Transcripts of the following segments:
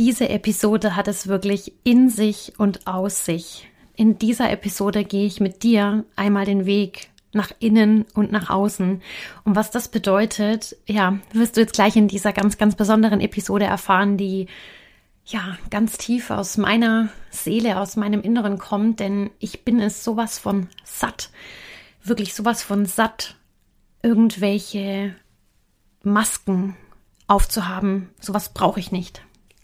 Diese Episode hat es wirklich in sich und aus sich. In dieser Episode gehe ich mit dir einmal den Weg nach innen und nach außen. Und was das bedeutet, ja, wirst du jetzt gleich in dieser ganz, ganz besonderen Episode erfahren, die ja ganz tief aus meiner Seele, aus meinem Inneren kommt, denn ich bin es sowas von satt, wirklich sowas von satt, irgendwelche Masken aufzuhaben. Sowas brauche ich nicht.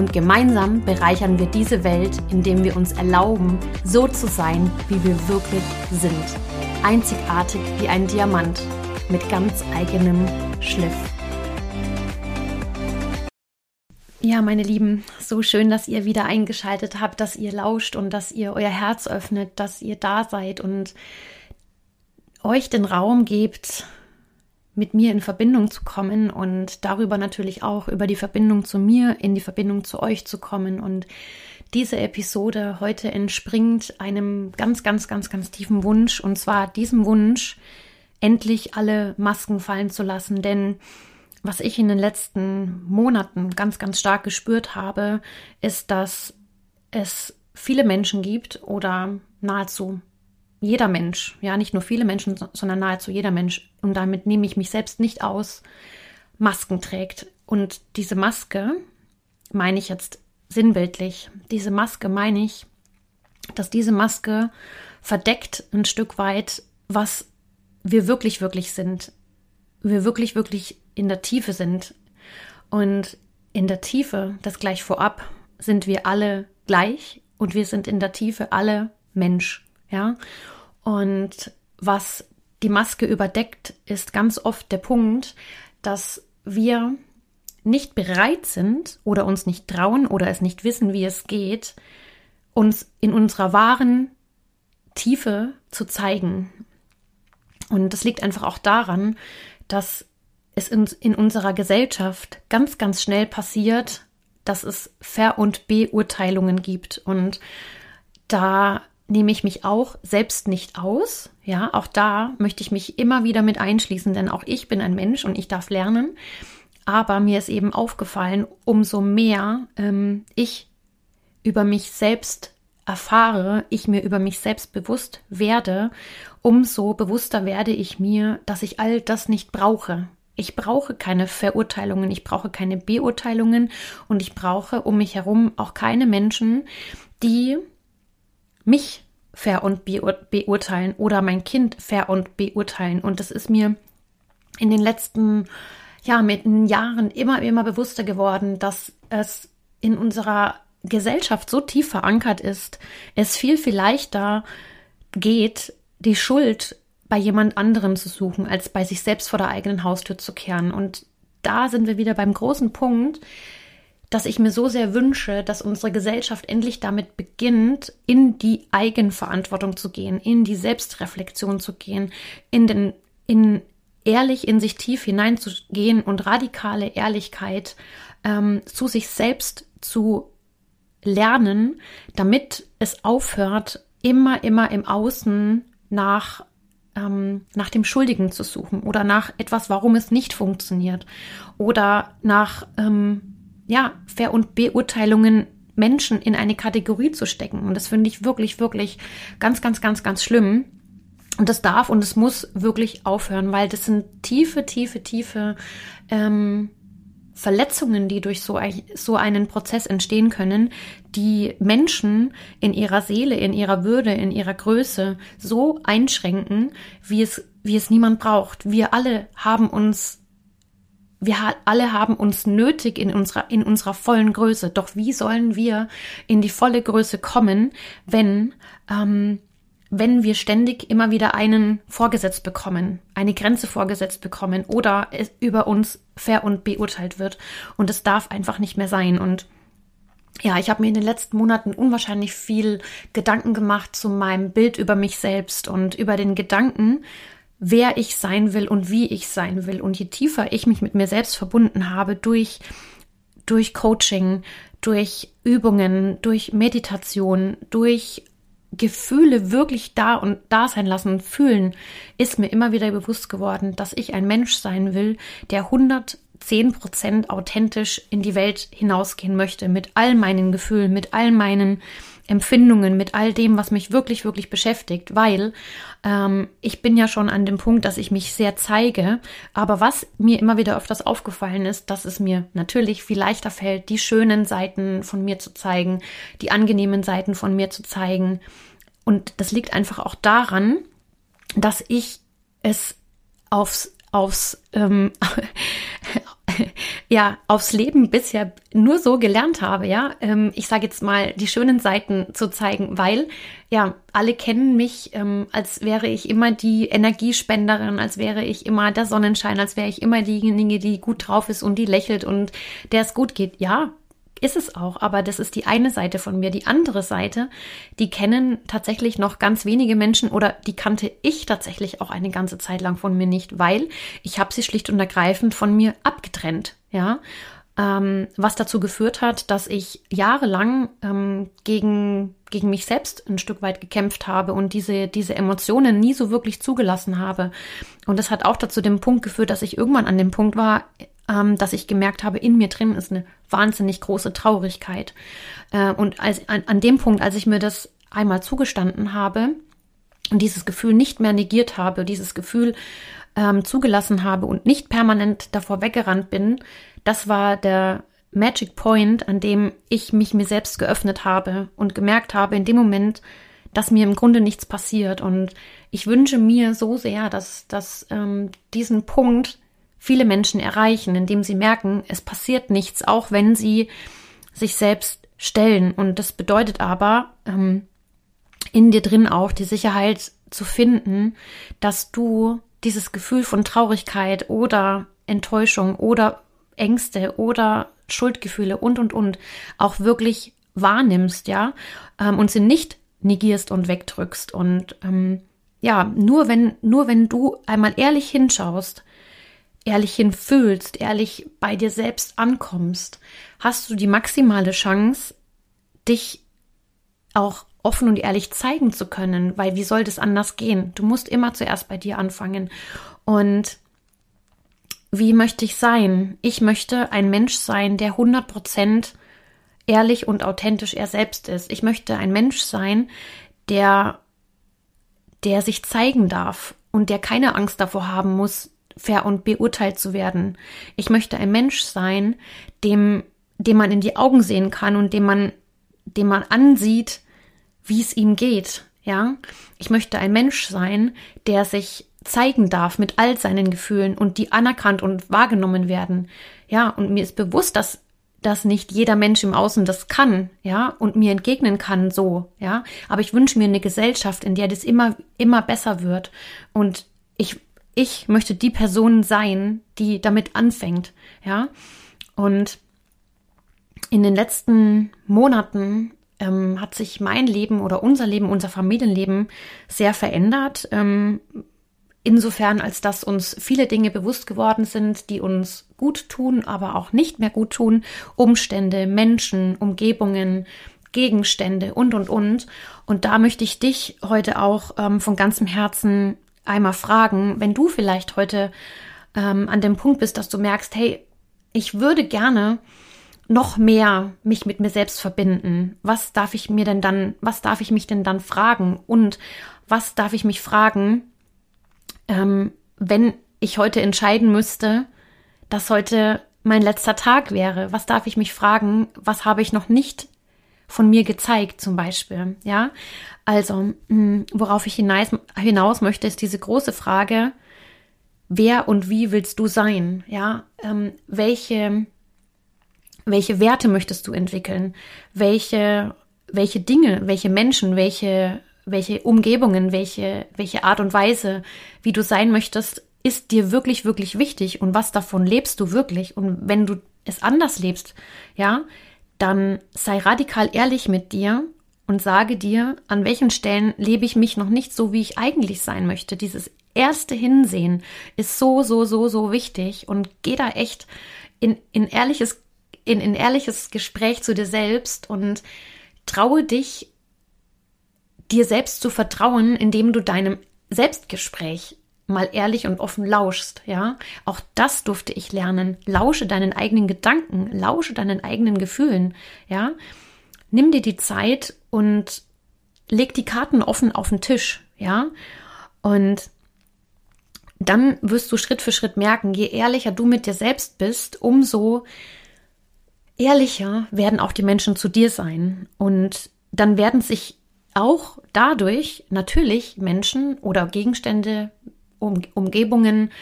Und gemeinsam bereichern wir diese Welt, indem wir uns erlauben, so zu sein, wie wir wirklich sind. Einzigartig wie ein Diamant mit ganz eigenem Schliff. Ja, meine Lieben, so schön, dass ihr wieder eingeschaltet habt, dass ihr lauscht und dass ihr euer Herz öffnet, dass ihr da seid und euch den Raum gebt, mit mir in Verbindung zu kommen und darüber natürlich auch über die Verbindung zu mir, in die Verbindung zu euch zu kommen. Und diese Episode heute entspringt einem ganz, ganz, ganz, ganz tiefen Wunsch und zwar diesem Wunsch, endlich alle Masken fallen zu lassen. Denn was ich in den letzten Monaten ganz, ganz stark gespürt habe, ist, dass es viele Menschen gibt oder nahezu jeder Mensch, ja, nicht nur viele Menschen, sondern nahezu jeder Mensch, und damit nehme ich mich selbst nicht aus, Masken trägt. Und diese Maske meine ich jetzt sinnbildlich. Diese Maske meine ich, dass diese Maske verdeckt ein Stück weit, was wir wirklich, wirklich sind. Wir wirklich, wirklich in der Tiefe sind. Und in der Tiefe, das gleich vorab, sind wir alle gleich und wir sind in der Tiefe alle Mensch. Ja, und was die Maske überdeckt, ist ganz oft der Punkt, dass wir nicht bereit sind oder uns nicht trauen oder es nicht wissen, wie es geht, uns in unserer wahren Tiefe zu zeigen. Und das liegt einfach auch daran, dass es in, in unserer Gesellschaft ganz, ganz schnell passiert, dass es Ver- und Beurteilungen gibt. Und da nehme ich mich auch selbst nicht aus. Ja, auch da möchte ich mich immer wieder mit einschließen, denn auch ich bin ein Mensch und ich darf lernen. Aber mir ist eben aufgefallen, umso mehr ähm, ich über mich selbst erfahre, ich mir über mich selbst bewusst werde, umso bewusster werde ich mir, dass ich all das nicht brauche. Ich brauche keine Verurteilungen, ich brauche keine Beurteilungen und ich brauche um mich herum auch keine Menschen, die mich fair und beurteilen oder mein Kind fair und beurteilen. Und das ist mir in den letzten ja, mit den Jahren immer, immer bewusster geworden, dass es in unserer Gesellschaft so tief verankert ist, es viel, viel leichter geht, die Schuld bei jemand anderem zu suchen, als bei sich selbst vor der eigenen Haustür zu kehren. Und da sind wir wieder beim großen Punkt, dass ich mir so sehr wünsche, dass unsere Gesellschaft endlich damit beginnt, in die Eigenverantwortung zu gehen, in die Selbstreflexion zu gehen, in den, in ehrlich in sich tief hineinzugehen und radikale Ehrlichkeit ähm, zu sich selbst zu lernen, damit es aufhört, immer, immer im Außen nach ähm, nach dem Schuldigen zu suchen oder nach etwas, warum es nicht funktioniert oder nach ähm, ja, Ver- und Beurteilungen Menschen in eine Kategorie zu stecken. Und das finde ich wirklich, wirklich ganz, ganz, ganz, ganz schlimm. Und das darf und es muss wirklich aufhören, weil das sind tiefe, tiefe, tiefe ähm, Verletzungen, die durch so, so einen Prozess entstehen können, die Menschen in ihrer Seele, in ihrer Würde, in ihrer Größe so einschränken, wie es, wie es niemand braucht. Wir alle haben uns wir alle haben uns nötig in unserer, in unserer vollen Größe. Doch wie sollen wir in die volle Größe kommen, wenn, ähm, wenn wir ständig immer wieder einen vorgesetzt bekommen, eine Grenze vorgesetzt bekommen oder es über uns fair und beurteilt wird. Und es darf einfach nicht mehr sein. Und ja, ich habe mir in den letzten Monaten unwahrscheinlich viel Gedanken gemacht zu meinem Bild über mich selbst und über den Gedanken, wer ich sein will und wie ich sein will. Und je tiefer ich mich mit mir selbst verbunden habe durch, durch Coaching, durch Übungen, durch Meditation, durch Gefühle wirklich da und da sein lassen fühlen, ist mir immer wieder bewusst geworden, dass ich ein Mensch sein will, der 110 Prozent authentisch in die Welt hinausgehen möchte, mit all meinen Gefühlen, mit all meinen Empfindungen, mit all dem, was mich wirklich, wirklich beschäftigt, weil ähm, ich bin ja schon an dem Punkt, dass ich mich sehr zeige. Aber was mir immer wieder öfters aufgefallen ist, dass es mir natürlich viel leichter fällt, die schönen Seiten von mir zu zeigen, die angenehmen Seiten von mir zu zeigen. Und das liegt einfach auch daran, dass ich es aufs aufs ähm, ja aufs Leben bisher nur so gelernt habe, ja. Ähm, ich sage jetzt mal die schönen Seiten zu zeigen, weil ja alle kennen mich, ähm, als wäre ich immer die Energiespenderin, als wäre ich immer der Sonnenschein, als wäre ich immer diejenige, die gut drauf ist und die lächelt und der es gut geht. Ja, ist es auch, aber das ist die eine Seite von mir. Die andere Seite, die kennen tatsächlich noch ganz wenige Menschen oder die kannte ich tatsächlich auch eine ganze Zeit lang von mir nicht, weil ich habe sie schlicht und ergreifend von mir abgetrennt, ja. Ähm, was dazu geführt hat, dass ich jahrelang ähm, gegen, gegen mich selbst ein Stück weit gekämpft habe und diese, diese Emotionen nie so wirklich zugelassen habe. Und das hat auch dazu den Punkt geführt, dass ich irgendwann an dem Punkt war, ähm, dass ich gemerkt habe, in mir drin ist eine wahnsinnig große Traurigkeit. Äh, und als, an, an dem Punkt, als ich mir das einmal zugestanden habe und dieses Gefühl nicht mehr negiert habe, dieses Gefühl ähm, zugelassen habe und nicht permanent davor weggerannt bin, das war der Magic Point, an dem ich mich mir selbst geöffnet habe und gemerkt habe, in dem Moment, dass mir im Grunde nichts passiert. Und ich wünsche mir so sehr, dass, dass ähm, diesen Punkt viele Menschen erreichen, indem sie merken, es passiert nichts, auch wenn sie sich selbst stellen. Und das bedeutet aber, ähm, in dir drin auch die Sicherheit zu finden, dass du dieses Gefühl von Traurigkeit oder Enttäuschung oder Ängste oder Schuldgefühle und und und auch wirklich wahrnimmst, ja, ähm, und sie nicht negierst und wegdrückst. Und ähm, ja, nur wenn, nur wenn du einmal ehrlich hinschaust, ehrlich hinfühlst, ehrlich bei dir selbst ankommst, hast du die maximale Chance, dich auch offen und ehrlich zeigen zu können, weil wie soll das anders gehen? Du musst immer zuerst bei dir anfangen. Und wie möchte ich sein? Ich möchte ein Mensch sein, der 100% ehrlich und authentisch er selbst ist. Ich möchte ein Mensch sein, der, der sich zeigen darf und der keine Angst davor haben muss, ver- und beurteilt zu werden. Ich möchte ein Mensch sein, dem, dem man in die Augen sehen kann und dem man, dem man ansieht, wie es ihm geht. Ja, ich möchte ein Mensch sein, der sich zeigen darf mit all seinen Gefühlen und die anerkannt und wahrgenommen werden. Ja, und mir ist bewusst, dass dass nicht jeder Mensch im Außen das kann, ja, und mir entgegnen kann so, ja. Aber ich wünsche mir eine Gesellschaft, in der das immer, immer besser wird. Und ich ich möchte die Person sein, die damit anfängt, ja. Und in den letzten Monaten ähm, hat sich mein Leben oder unser Leben, unser Familienleben sehr verändert. Ähm, insofern, als dass uns viele Dinge bewusst geworden sind, die uns gut tun, aber auch nicht mehr gut tun. Umstände, Menschen, Umgebungen, Gegenstände und, und, und. Und da möchte ich dich heute auch ähm, von ganzem Herzen einmal fragen, wenn du vielleicht heute ähm, an dem Punkt bist, dass du merkst, hey, ich würde gerne noch mehr mich mit mir selbst verbinden. Was darf ich mir denn dann, was darf ich mich denn dann fragen? Und was darf ich mich fragen, ähm, wenn ich heute entscheiden müsste, dass heute mein letzter Tag wäre? Was darf ich mich fragen? Was habe ich noch nicht von mir gezeigt, zum Beispiel? Ja, also, hm, worauf ich hinaus, hinaus möchte, ist diese große Frage, wer und wie willst du sein? Ja, ähm, welche, welche Werte möchtest du entwickeln? Welche, welche Dinge, welche Menschen, welche, welche Umgebungen, welche, welche Art und Weise, wie du sein möchtest, ist dir wirklich, wirklich wichtig und was davon lebst du wirklich? Und wenn du es anders lebst, ja, dann sei radikal ehrlich mit dir und sage dir, an welchen Stellen lebe ich mich noch nicht so, wie ich eigentlich sein möchte. Dieses erste Hinsehen ist so, so, so, so wichtig und geh da echt in, in ehrliches, in, in ehrliches Gespräch zu dir selbst und traue dich, dir selbst zu vertrauen, indem du deinem Selbstgespräch mal ehrlich und offen lauschst, ja. Auch das durfte ich lernen. Lausche deinen eigenen Gedanken, lausche deinen eigenen Gefühlen, ja. Nimm dir die Zeit und leg die Karten offen auf den Tisch, ja. Und dann wirst du Schritt für Schritt merken, je ehrlicher du mit dir selbst bist, umso ehrlicher werden auch die Menschen zu dir sein. Und dann werden sich auch dadurch natürlich Menschen oder Gegenstände, um, Umgebungen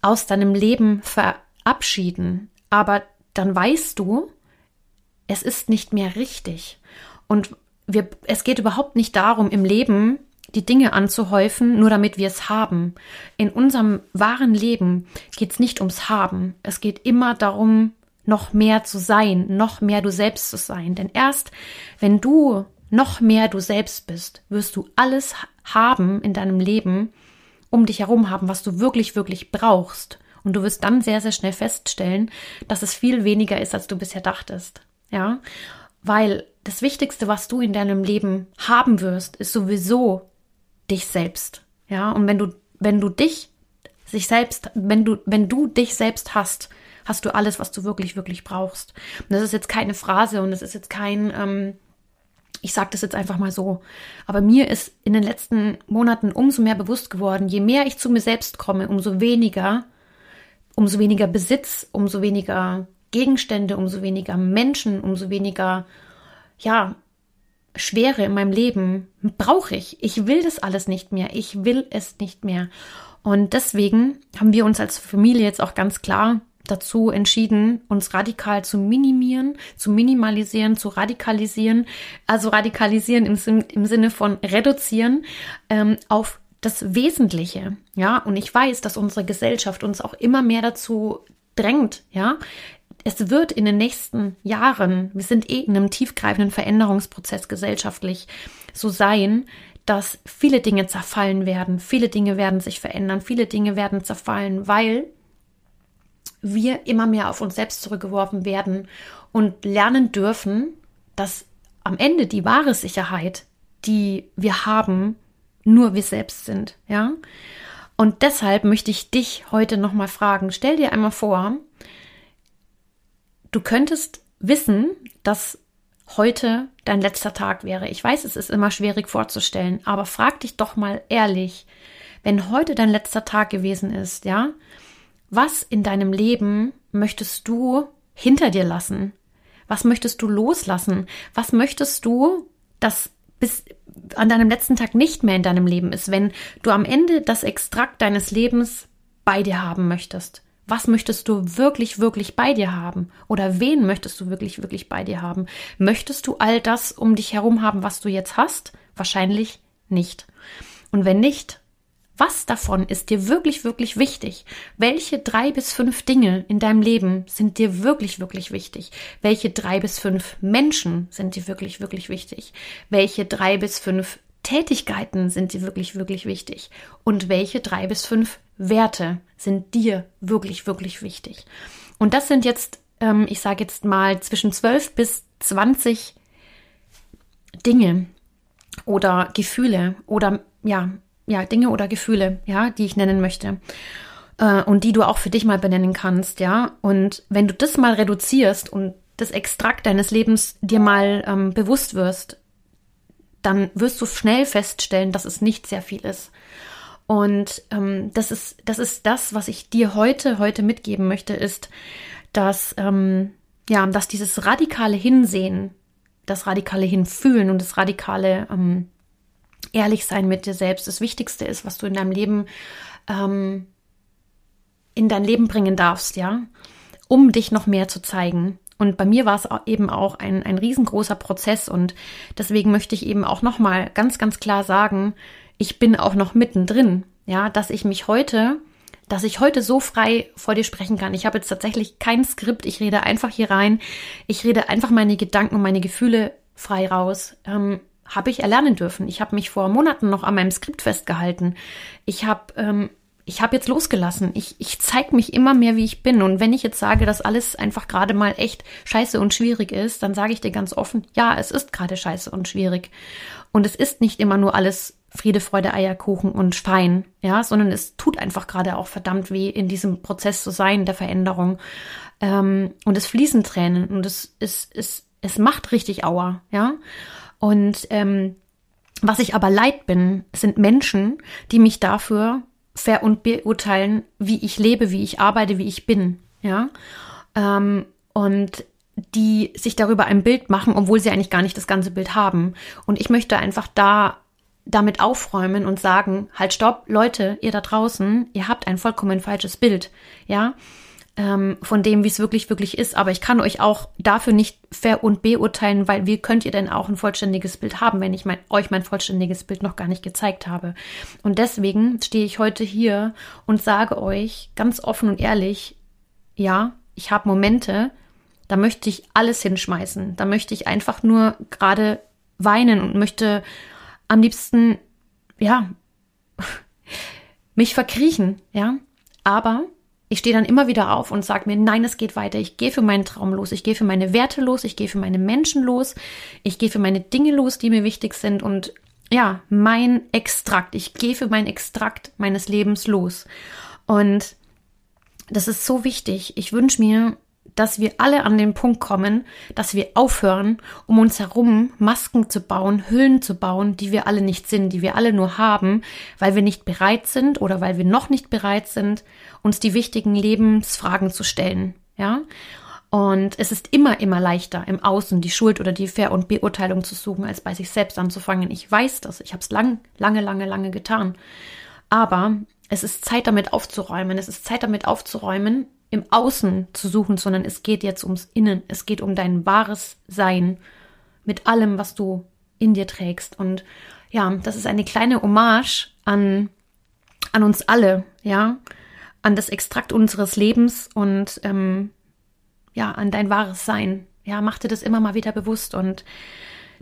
aus deinem Leben verabschieden. Aber dann weißt du, es ist nicht mehr richtig. Und wir, es geht überhaupt nicht darum, im Leben die Dinge anzuhäufen, nur damit wir es haben. In unserem wahren Leben geht es nicht ums Haben. Es geht immer darum, noch mehr zu sein, noch mehr du selbst zu sein. Denn erst wenn du noch mehr du selbst bist, wirst du alles haben in deinem Leben, um dich herum haben, was du wirklich, wirklich brauchst. Und du wirst dann sehr, sehr schnell feststellen, dass es viel weniger ist, als du bisher dachtest. Ja, weil das Wichtigste, was du in deinem Leben haben wirst, ist sowieso dich selbst. Ja, und wenn du, wenn du dich, sich selbst, wenn du, wenn du dich selbst hast, hast du alles, was du wirklich, wirklich brauchst. Und das ist jetzt keine Phrase und das ist jetzt kein, ähm, ich sage das jetzt einfach mal so. Aber mir ist in den letzten Monaten umso mehr bewusst geworden, je mehr ich zu mir selbst komme, umso weniger, umso weniger Besitz, umso weniger Gegenstände, umso weniger Menschen, umso weniger, ja, Schwere in meinem Leben brauche ich. Ich will das alles nicht mehr. Ich will es nicht mehr. Und deswegen haben wir uns als Familie jetzt auch ganz klar dazu entschieden, uns radikal zu minimieren, zu minimalisieren, zu radikalisieren, also radikalisieren im, im Sinne von reduzieren ähm, auf das Wesentliche, ja. Und ich weiß, dass unsere Gesellschaft uns auch immer mehr dazu drängt, ja. Es wird in den nächsten Jahren, wir sind eh in einem tiefgreifenden Veränderungsprozess gesellschaftlich, so sein, dass viele Dinge zerfallen werden, viele Dinge werden sich verändern, viele Dinge werden zerfallen, weil wir immer mehr auf uns selbst zurückgeworfen werden und lernen dürfen, dass am Ende die wahre Sicherheit, die wir haben, nur wir selbst sind, ja? Und deshalb möchte ich dich heute nochmal fragen, stell dir einmal vor, du könntest wissen, dass heute dein letzter Tag wäre. Ich weiß, es ist immer schwierig vorzustellen, aber frag dich doch mal ehrlich, wenn heute dein letzter Tag gewesen ist, ja? Was in deinem Leben möchtest du hinter dir lassen? Was möchtest du loslassen? Was möchtest du, dass bis an deinem letzten Tag nicht mehr in deinem Leben ist, wenn du am Ende das Extrakt deines Lebens bei dir haben möchtest? Was möchtest du wirklich, wirklich bei dir haben? Oder wen möchtest du wirklich, wirklich bei dir haben? Möchtest du all das um dich herum haben, was du jetzt hast? Wahrscheinlich nicht. Und wenn nicht, was davon ist dir wirklich, wirklich wichtig? Welche drei bis fünf Dinge in deinem Leben sind dir wirklich, wirklich wichtig? Welche drei bis fünf Menschen sind dir wirklich, wirklich wichtig? Welche drei bis fünf Tätigkeiten sind dir wirklich, wirklich wichtig? Und welche drei bis fünf Werte sind dir wirklich, wirklich wichtig? Und das sind jetzt, ähm, ich sage jetzt mal, zwischen zwölf bis zwanzig Dinge oder Gefühle oder ja, ja, Dinge oder Gefühle, ja, die ich nennen möchte. Äh, und die du auch für dich mal benennen kannst, ja. Und wenn du das mal reduzierst und das Extrakt deines Lebens dir mal ähm, bewusst wirst, dann wirst du schnell feststellen, dass es nicht sehr viel ist. Und ähm, das ist das ist das, was ich dir heute heute mitgeben möchte, ist, dass ähm, ja, dass dieses radikale Hinsehen, das radikale Hinfühlen und das radikale ähm, ehrlich sein mit dir selbst das Wichtigste ist, was du in deinem Leben ähm, in dein Leben bringen darfst, ja, um dich noch mehr zu zeigen. Und bei mir war es eben auch ein, ein riesengroßer Prozess und deswegen möchte ich eben auch nochmal ganz, ganz klar sagen, ich bin auch noch mittendrin, ja, dass ich mich heute dass ich heute so frei vor dir sprechen kann. Ich habe jetzt tatsächlich kein Skript. Ich rede einfach hier rein. Ich rede einfach meine Gedanken und meine Gefühle frei raus. Ähm, habe ich erlernen dürfen. Ich habe mich vor Monaten noch an meinem Skript festgehalten. Ich habe ähm, ich habe jetzt losgelassen. Ich, ich zeige mich immer mehr, wie ich bin. Und wenn ich jetzt sage, dass alles einfach gerade mal echt scheiße und schwierig ist, dann sage ich dir ganz offen, ja, es ist gerade scheiße und schwierig. Und es ist nicht immer nur alles Friede, Freude, Eierkuchen und fein, ja, sondern es tut einfach gerade auch verdammt weh, in diesem Prozess zu sein, der Veränderung. Ähm, und es fließen Tränen und es, es, es, es macht richtig Aua, ja. Und ähm, was ich aber leid bin, sind Menschen, die mich dafür ver- und beurteilen, wie ich lebe, wie ich arbeite, wie ich bin, ja. Ähm, und die sich darüber ein Bild machen, obwohl sie eigentlich gar nicht das ganze Bild haben. Und ich möchte einfach da damit aufräumen und sagen, halt stopp, Leute, ihr da draußen, ihr habt ein vollkommen falsches Bild, ja ähm, von dem, wie es wirklich, wirklich ist. Aber ich kann euch auch dafür nicht ver- und beurteilen, weil wie könnt ihr denn auch ein vollständiges Bild haben, wenn ich mein, euch mein vollständiges Bild noch gar nicht gezeigt habe. Und deswegen stehe ich heute hier und sage euch ganz offen und ehrlich, ja, ich habe Momente, da möchte ich alles hinschmeißen. Da möchte ich einfach nur gerade weinen und möchte am liebsten, ja, mich verkriechen, ja. Aber ich stehe dann immer wieder auf und sage mir, nein, es geht weiter. Ich gehe für meinen Traum los. Ich gehe für meine Werte los. Ich gehe für meine Menschen los. Ich gehe für meine Dinge los, die mir wichtig sind. Und ja, mein Extrakt. Ich gehe für meinen Extrakt meines Lebens los. Und das ist so wichtig. Ich wünsche mir, dass wir alle an den Punkt kommen, dass wir aufhören, um uns herum Masken zu bauen, Hüllen zu bauen, die wir alle nicht sind, die wir alle nur haben, weil wir nicht bereit sind oder weil wir noch nicht bereit sind, uns die wichtigen Lebensfragen zu stellen. Ja. Und es ist immer, immer leichter, im Außen die Schuld oder die Ver- und Beurteilung zu suchen, als bei sich selbst anzufangen. Ich weiß das. Ich habe es lang, lange, lange, lange getan. Aber es ist Zeit damit aufzuräumen. Es ist Zeit damit aufzuräumen, im Außen zu suchen, sondern es geht jetzt ums Innen. Es geht um dein wahres Sein mit allem, was du in dir trägst. Und ja, das ist eine kleine Hommage an, an uns alle, ja, an das Extrakt unseres Lebens und ähm, ja, an dein wahres Sein. Ja, mach dir das immer mal wieder bewusst und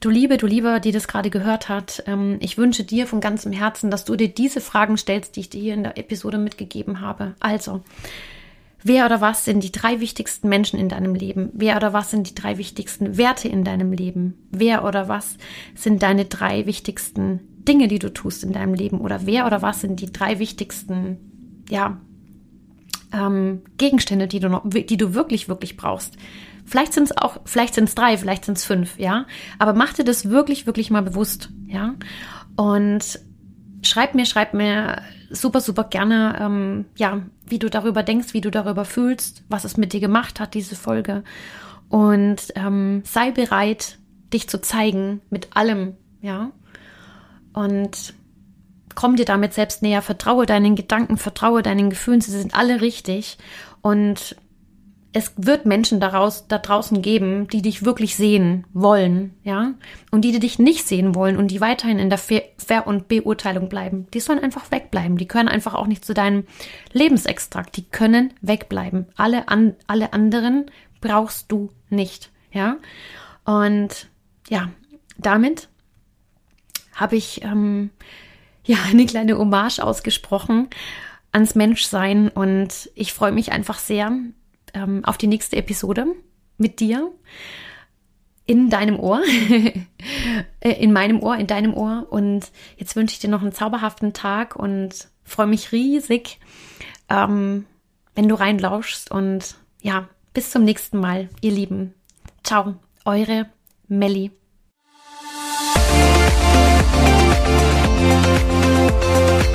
Du Liebe, du Lieber, die das gerade gehört hat, ähm, ich wünsche dir von ganzem Herzen, dass du dir diese Fragen stellst, die ich dir hier in der Episode mitgegeben habe. Also, Wer oder was sind die drei wichtigsten Menschen in deinem Leben? Wer oder was sind die drei wichtigsten Werte in deinem Leben? Wer oder was sind deine drei wichtigsten Dinge, die du tust in deinem Leben? Oder wer oder was sind die drei wichtigsten, ja, ähm, Gegenstände, die du noch, die du wirklich, wirklich brauchst? Vielleicht sind es auch, vielleicht sind es drei, vielleicht sind es fünf, ja. Aber mach dir das wirklich, wirklich mal bewusst, ja. Und schreib mir, schreib mir super, super gerne, ähm, ja, wie du darüber denkst, wie du darüber fühlst, was es mit dir gemacht hat, diese Folge. Und ähm, sei bereit, dich zu zeigen mit allem, ja. Und komm dir damit selbst näher, vertraue deinen Gedanken, vertraue deinen Gefühlen, sie sind alle richtig. Und es wird Menschen daraus, da draußen geben, die dich wirklich sehen wollen, ja, und die, die dich nicht sehen wollen und die weiterhin in der Ver- und Beurteilung bleiben. Die sollen einfach wegbleiben. Die können einfach auch nicht zu deinem Lebensextrakt. Die können wegbleiben. Alle, an, alle anderen brauchst du nicht, ja. Und ja, damit habe ich ähm, ja eine kleine Hommage ausgesprochen ans Menschsein und ich freue mich einfach sehr, ähm, auf die nächste Episode mit dir in deinem Ohr, äh, in meinem Ohr, in deinem Ohr. Und jetzt wünsche ich dir noch einen zauberhaften Tag und freue mich riesig, ähm, wenn du reinlauschst. Und ja, bis zum nächsten Mal, ihr Lieben. Ciao, eure Melli. Musik